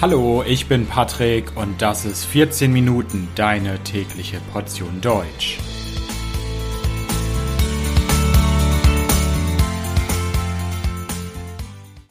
Hallo, ich bin Patrick und das ist 14 Minuten deine tägliche Portion Deutsch.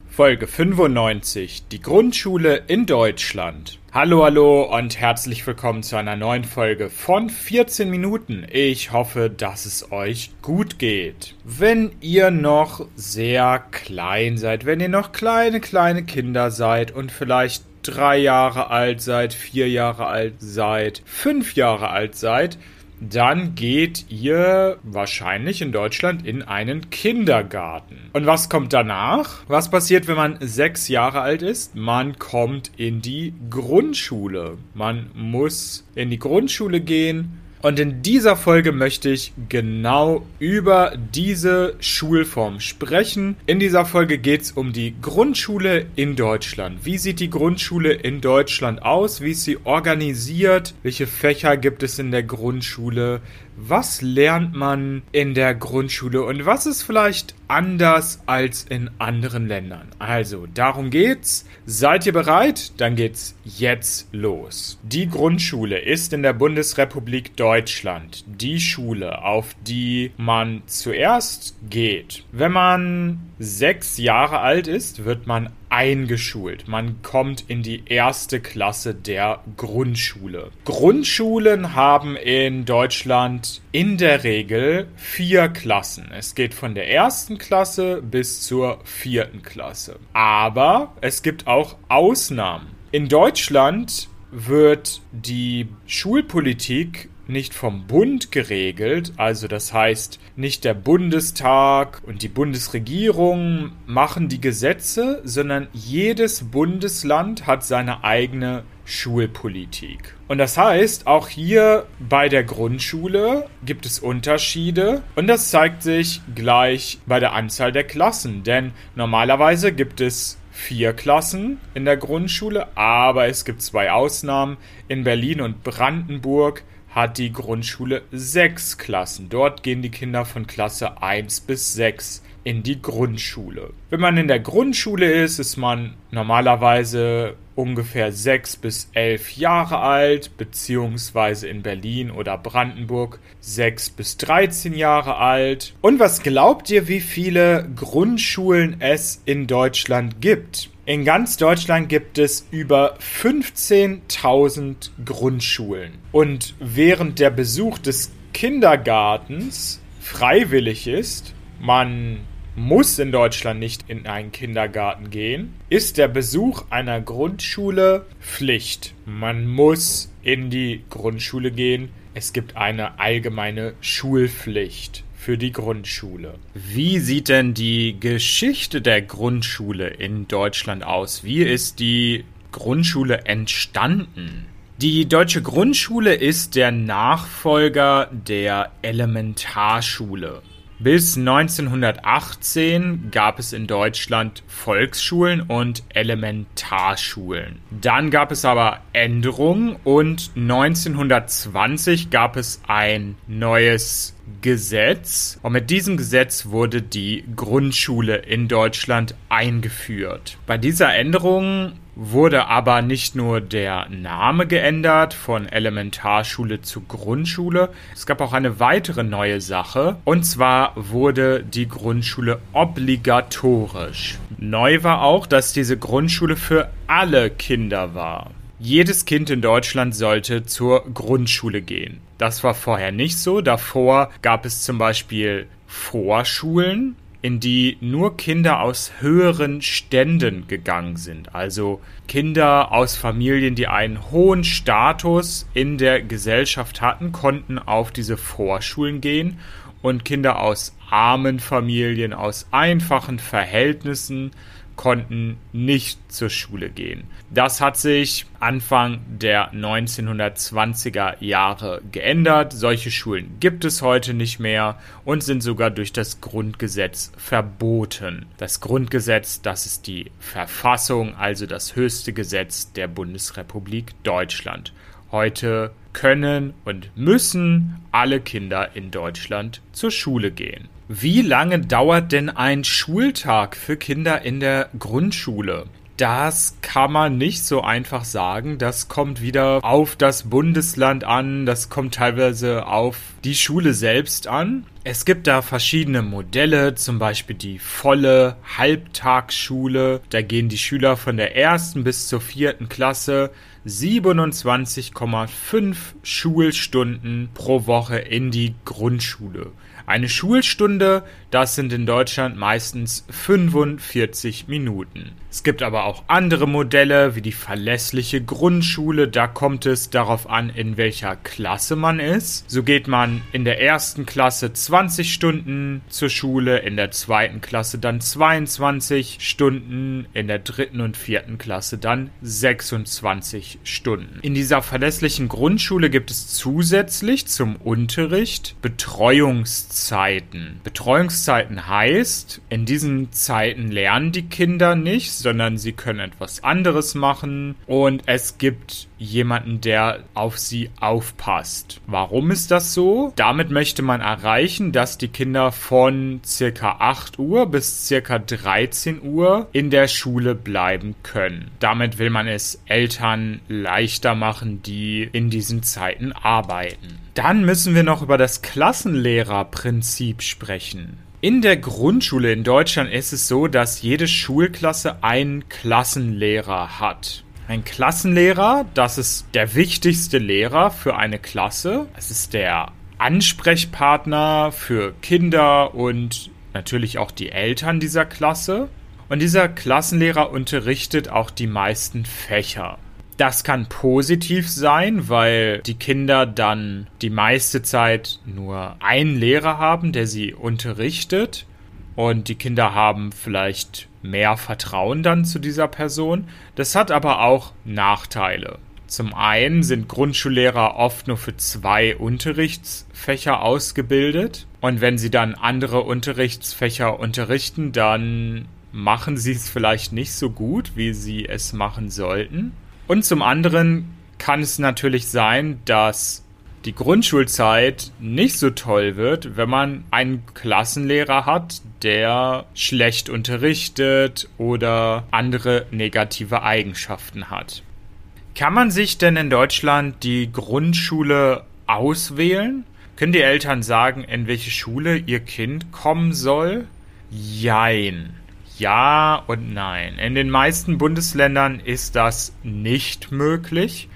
Folge 95, die Grundschule in Deutschland. Hallo, hallo und herzlich willkommen zu einer neuen Folge von 14 Minuten. Ich hoffe, dass es euch gut geht. Wenn ihr noch sehr klein seid, wenn ihr noch kleine, kleine Kinder seid und vielleicht drei Jahre alt seid, vier Jahre alt seid, fünf Jahre alt seid, dann geht ihr wahrscheinlich in Deutschland in einen Kindergarten. Und was kommt danach? Was passiert, wenn man sechs Jahre alt ist? Man kommt in die Grundschule. Man muss in die Grundschule gehen und in dieser Folge möchte ich genau über diese Schulform sprechen. In dieser Folge geht es um die Grundschule in Deutschland. Wie sieht die Grundschule in Deutschland aus? Wie ist sie organisiert? Welche Fächer gibt es in der Grundschule? Was lernt man in der Grundschule und was ist vielleicht anders als in anderen Ländern? Also, darum geht's. Seid ihr bereit? Dann geht's jetzt los. Die Grundschule ist in der Bundesrepublik Deutschland die Schule, auf die man zuerst geht. Wenn man sechs Jahre alt ist, wird man eingeschult. Man kommt in die erste Klasse der Grundschule. Grundschulen haben in Deutschland in der Regel vier Klassen. Es geht von der ersten Klasse bis zur vierten Klasse. Aber es gibt auch Ausnahmen. In Deutschland wird die Schulpolitik nicht vom Bund geregelt, also das heißt, nicht der Bundestag und die Bundesregierung machen die Gesetze, sondern jedes Bundesland hat seine eigene Schulpolitik. Und das heißt, auch hier bei der Grundschule gibt es Unterschiede und das zeigt sich gleich bei der Anzahl der Klassen, denn normalerweise gibt es vier Klassen in der Grundschule, aber es gibt zwei Ausnahmen. In Berlin und Brandenburg hat die Grundschule sechs Klassen. Dort gehen die Kinder von Klasse 1 bis 6 in die Grundschule. Wenn man in der Grundschule ist, ist man normalerweise ungefähr 6 bis 11 Jahre alt, beziehungsweise in Berlin oder Brandenburg 6 bis 13 Jahre alt. Und was glaubt ihr, wie viele Grundschulen es in Deutschland gibt? In ganz Deutschland gibt es über 15.000 Grundschulen. Und während der Besuch des Kindergartens freiwillig ist, man muss in Deutschland nicht in einen Kindergarten gehen, ist der Besuch einer Grundschule Pflicht. Man muss in die Grundschule gehen. Es gibt eine allgemeine Schulpflicht für die Grundschule. Wie sieht denn die Geschichte der Grundschule in Deutschland aus? Wie ist die Grundschule entstanden? Die deutsche Grundschule ist der Nachfolger der Elementarschule. Bis 1918 gab es in Deutschland Volksschulen und Elementarschulen. Dann gab es aber Änderungen und 1920 gab es ein neues Gesetz. Und mit diesem Gesetz wurde die Grundschule in Deutschland eingeführt. Bei dieser Änderung wurde aber nicht nur der Name geändert von Elementarschule zu Grundschule, es gab auch eine weitere neue Sache und zwar wurde die Grundschule obligatorisch. Neu war auch, dass diese Grundschule für alle Kinder war. Jedes Kind in Deutschland sollte zur Grundschule gehen. Das war vorher nicht so. Davor gab es zum Beispiel Vorschulen, in die nur Kinder aus höheren Ständen gegangen sind. Also Kinder aus Familien, die einen hohen Status in der Gesellschaft hatten, konnten auf diese Vorschulen gehen und Kinder aus armen Familien, aus einfachen Verhältnissen konnten nicht zur Schule gehen. Das hat sich Anfang der 1920er Jahre geändert. Solche Schulen gibt es heute nicht mehr und sind sogar durch das Grundgesetz verboten. Das Grundgesetz, das ist die Verfassung, also das höchste Gesetz der Bundesrepublik Deutschland. Heute können und müssen alle Kinder in Deutschland zur Schule gehen. Wie lange dauert denn ein Schultag für Kinder in der Grundschule? Das kann man nicht so einfach sagen. Das kommt wieder auf das Bundesland an. Das kommt teilweise auf die Schule selbst an. Es gibt da verschiedene Modelle, zum Beispiel die volle Halbtagsschule. Da gehen die Schüler von der ersten bis zur vierten Klasse 27,5 Schulstunden pro Woche in die Grundschule. Eine Schulstunde, das sind in Deutschland meistens 45 Minuten. Es gibt aber auch andere Modelle, wie die verlässliche Grundschule. Da kommt es darauf an, in welcher Klasse man ist. So geht man in der ersten Klasse 20 Stunden zur Schule, in der zweiten Klasse dann 22 Stunden, in der dritten und vierten Klasse dann 26 Stunden. In dieser verlässlichen Grundschule gibt es zusätzlich zum Unterricht Betreuungszeiten. Betreuungszeiten. Betreuungszeiten heißt, in diesen Zeiten lernen die Kinder nicht, sondern sie können etwas anderes machen und es gibt jemanden, der auf sie aufpasst. Warum ist das so? Damit möchte man erreichen, dass die Kinder von circa 8 Uhr bis circa 13 Uhr in der Schule bleiben können. Damit will man es Eltern leichter machen, die in diesen Zeiten arbeiten. Dann müssen wir noch über das Klassenlehrerprinzip sprechen. In der Grundschule in Deutschland ist es so, dass jede Schulklasse einen Klassenlehrer hat. Ein Klassenlehrer, das ist der wichtigste Lehrer für eine Klasse. Es ist der Ansprechpartner für Kinder und natürlich auch die Eltern dieser Klasse. Und dieser Klassenlehrer unterrichtet auch die meisten Fächer. Das kann positiv sein, weil die Kinder dann die meiste Zeit nur einen Lehrer haben, der sie unterrichtet. Und die Kinder haben vielleicht mehr Vertrauen dann zu dieser Person. Das hat aber auch Nachteile. Zum einen sind Grundschullehrer oft nur für zwei Unterrichtsfächer ausgebildet. Und wenn sie dann andere Unterrichtsfächer unterrichten, dann machen sie es vielleicht nicht so gut, wie sie es machen sollten. Und zum anderen kann es natürlich sein, dass die Grundschulzeit nicht so toll wird, wenn man einen Klassenlehrer hat, der schlecht unterrichtet oder andere negative Eigenschaften hat. Kann man sich denn in Deutschland die Grundschule auswählen? Können die Eltern sagen, in welche Schule ihr Kind kommen soll? Jein. Ja und nein. In den meisten Bundesländern ist das nicht möglich,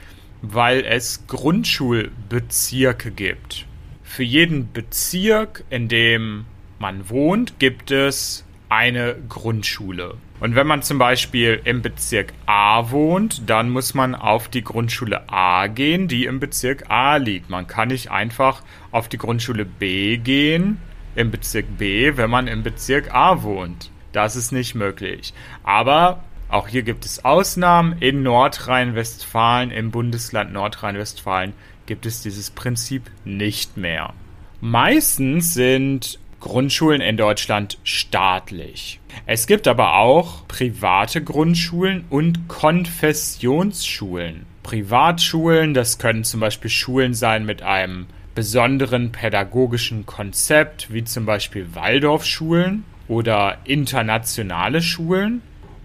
weil es Grundschulbezirke gibt. Für jeden Bezirk, in dem man wohnt, gibt es eine Grundschule. Und wenn man zum Beispiel im Bezirk A wohnt, dann muss man auf die Grundschule A gehen, die im Bezirk A liegt. Man kann nicht einfach auf die Grundschule B gehen, im Bezirk B, wenn man im Bezirk A wohnt. Das ist nicht möglich. Aber auch hier gibt es Ausnahmen. In Nordrhein-Westfalen, im Bundesland Nordrhein-Westfalen, gibt es dieses Prinzip nicht mehr. Meistens sind Grundschulen in Deutschland staatlich. Es gibt aber auch private Grundschulen und Konfessionsschulen. Privatschulen, das können zum Beispiel Schulen sein mit einem besonderen pädagogischen Konzept, wie zum Beispiel Waldorfschulen oder internationale Schulen.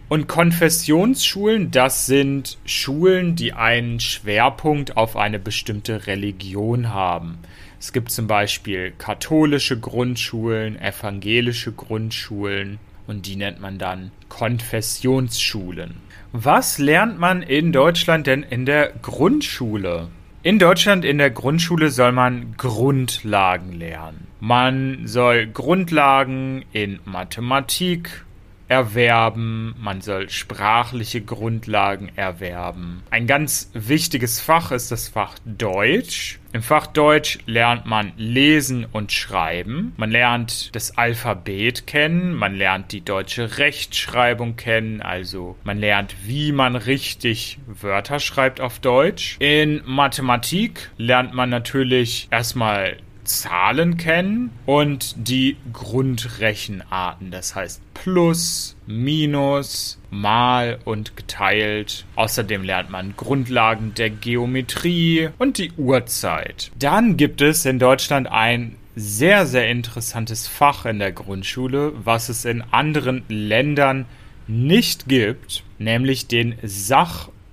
Und Konfessionsschulen, das sind Schulen, die einen Schwerpunkt auf eine bestimmte Religion haben. Es gibt zum Beispiel katholische Grundschulen, evangelische Grundschulen und die nennt man dann Konfessionsschulen. Was lernt man in Deutschland denn in der Grundschule? In Deutschland in der Grundschule soll man Grundlagen lernen. Man soll Grundlagen in Mathematik, erwerben, man soll sprachliche Grundlagen erwerben. Ein ganz wichtiges Fach ist das Fach Deutsch. Im Fach Deutsch lernt man lesen und schreiben. Man lernt das Alphabet kennen, man lernt die deutsche Rechtschreibung kennen, also man lernt, wie man richtig Wörter schreibt auf Deutsch. In Mathematik lernt man natürlich erstmal Zahlen kennen und die Grundrechenarten, das heißt Plus, Minus, Mal und geteilt. Außerdem lernt man Grundlagen der Geometrie und die Uhrzeit. Dann gibt es in Deutschland ein sehr, sehr interessantes Fach in der Grundschule, was es in anderen Ländern nicht gibt, nämlich den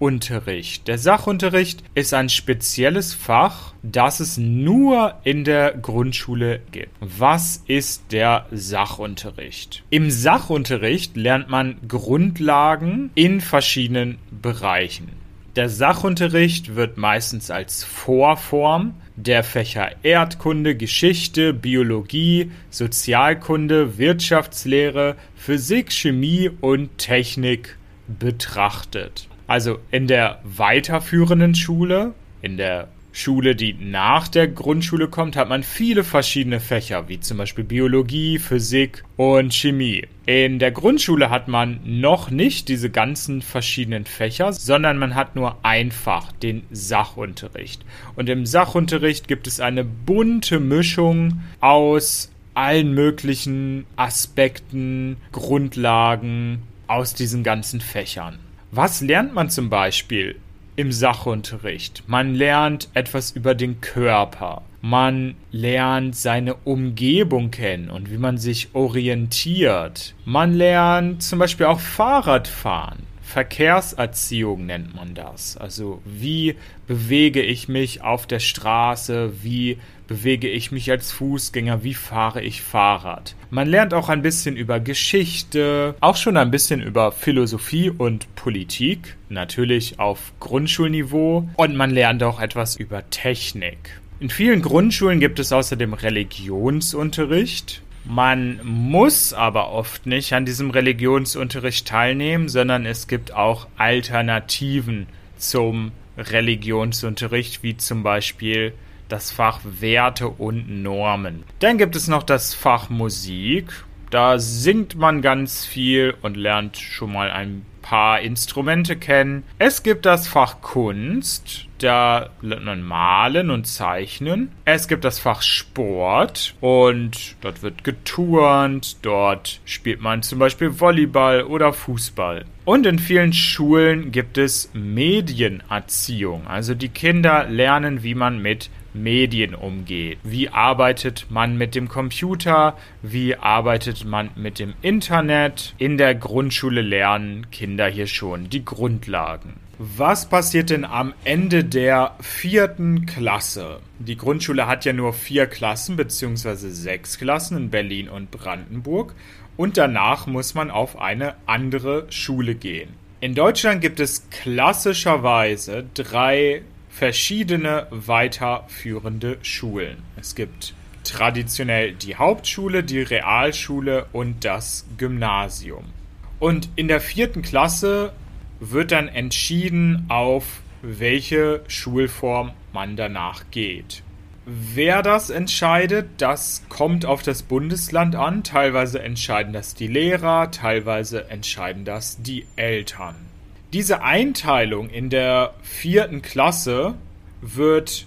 Sachunterricht. Der Sachunterricht ist ein spezielles Fach, das es nur in der Grundschule gibt. Was ist der Sachunterricht? Im Sachunterricht lernt man Grundlagen in verschiedenen Bereichen. Der Sachunterricht wird meistens als Vorform der Fächer Erdkunde, Geschichte, Biologie, Sozialkunde, Wirtschaftslehre, Physik, Chemie und Technik betrachtet. Also in der weiterführenden Schule, in der Schule, die nach der Grundschule kommt, hat man viele verschiedene Fächer, wie zum Beispiel Biologie, Physik und Chemie. In der Grundschule hat man noch nicht diese ganzen verschiedenen Fächer, sondern man hat nur einfach den Sachunterricht. Und im Sachunterricht gibt es eine bunte Mischung aus allen möglichen Aspekten, Grundlagen aus diesen ganzen Fächern. Was lernt man zum Beispiel im Sachunterricht. Man lernt etwas über den Körper. Man lernt seine Umgebung kennen und wie man sich orientiert. Man lernt zum Beispiel auch Fahrradfahren. Verkehrserziehung nennt man das. Also wie bewege ich mich auf der Straße, wie bewege ich mich als Fußgänger, wie fahre ich Fahrrad. Man lernt auch ein bisschen über Geschichte, auch schon ein bisschen über Philosophie und Politik, natürlich auf Grundschulniveau und man lernt auch etwas über Technik. In vielen Grundschulen gibt es außerdem Religionsunterricht. Man muss aber oft nicht an diesem Religionsunterricht teilnehmen, sondern es gibt auch Alternativen zum Religionsunterricht, wie zum Beispiel das Fach Werte und Normen. Dann gibt es noch das Fach Musik. Da singt man ganz viel und lernt schon mal ein paar Instrumente kennen. Es gibt das Fach Kunst, da lernt man malen und zeichnen. Es gibt das Fach Sport und dort wird geturnt, dort spielt man zum Beispiel Volleyball oder Fußball. Und in vielen Schulen gibt es Medienerziehung. Also die Kinder lernen, wie man mit Medien umgeht. Wie arbeitet man mit dem Computer? Wie arbeitet man mit dem Internet? In der Grundschule lernen Kinder hier schon die Grundlagen. Was passiert denn am Ende der vierten Klasse? Die Grundschule hat ja nur vier Klassen bzw. sechs Klassen in Berlin und Brandenburg und danach muss man auf eine andere Schule gehen. In Deutschland gibt es klassischerweise drei verschiedene weiterführende Schulen. Es gibt traditionell die Hauptschule, die Realschule und das Gymnasium. Und in der vierten Klasse wird dann entschieden, auf welche Schulform man danach geht. Wer das entscheidet, das kommt auf das Bundesland an. Teilweise entscheiden das die Lehrer, teilweise entscheiden das die Eltern. Diese Einteilung in der vierten Klasse wird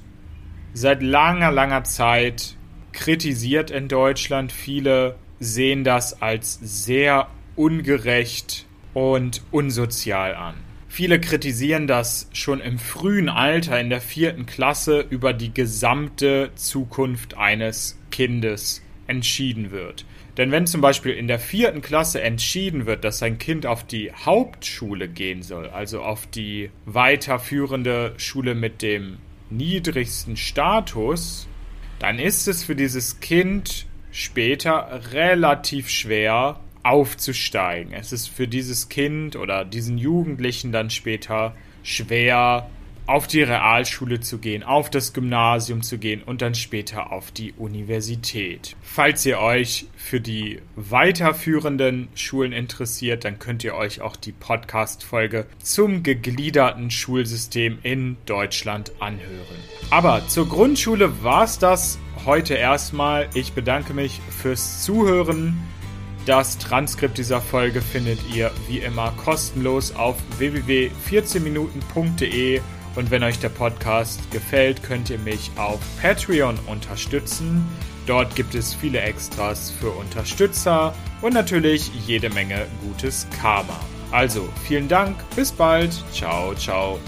seit langer, langer Zeit kritisiert in Deutschland. Viele sehen das als sehr ungerecht und unsozial an. Viele kritisieren, dass schon im frühen Alter in der vierten Klasse über die gesamte Zukunft eines Kindes entschieden wird. Denn wenn zum Beispiel in der vierten Klasse entschieden wird, dass sein Kind auf die Hauptschule gehen soll, also auf die weiterführende Schule mit dem niedrigsten Status, dann ist es für dieses Kind später relativ schwer aufzusteigen. Es ist für dieses Kind oder diesen Jugendlichen dann später schwer auf die Realschule zu gehen, auf das Gymnasium zu gehen und dann später auf die Universität. Falls ihr euch für die weiterführenden Schulen interessiert, dann könnt ihr euch auch die Podcast-Folge zum gegliederten Schulsystem in Deutschland anhören. Aber zur Grundschule war es das heute erstmal. Ich bedanke mich fürs Zuhören. Das Transkript dieser Folge findet ihr wie immer kostenlos auf www.14minuten.de und wenn euch der Podcast gefällt, könnt ihr mich auf Patreon unterstützen. Dort gibt es viele Extras für Unterstützer und natürlich jede Menge gutes Karma. Also vielen Dank, bis bald, ciao, ciao.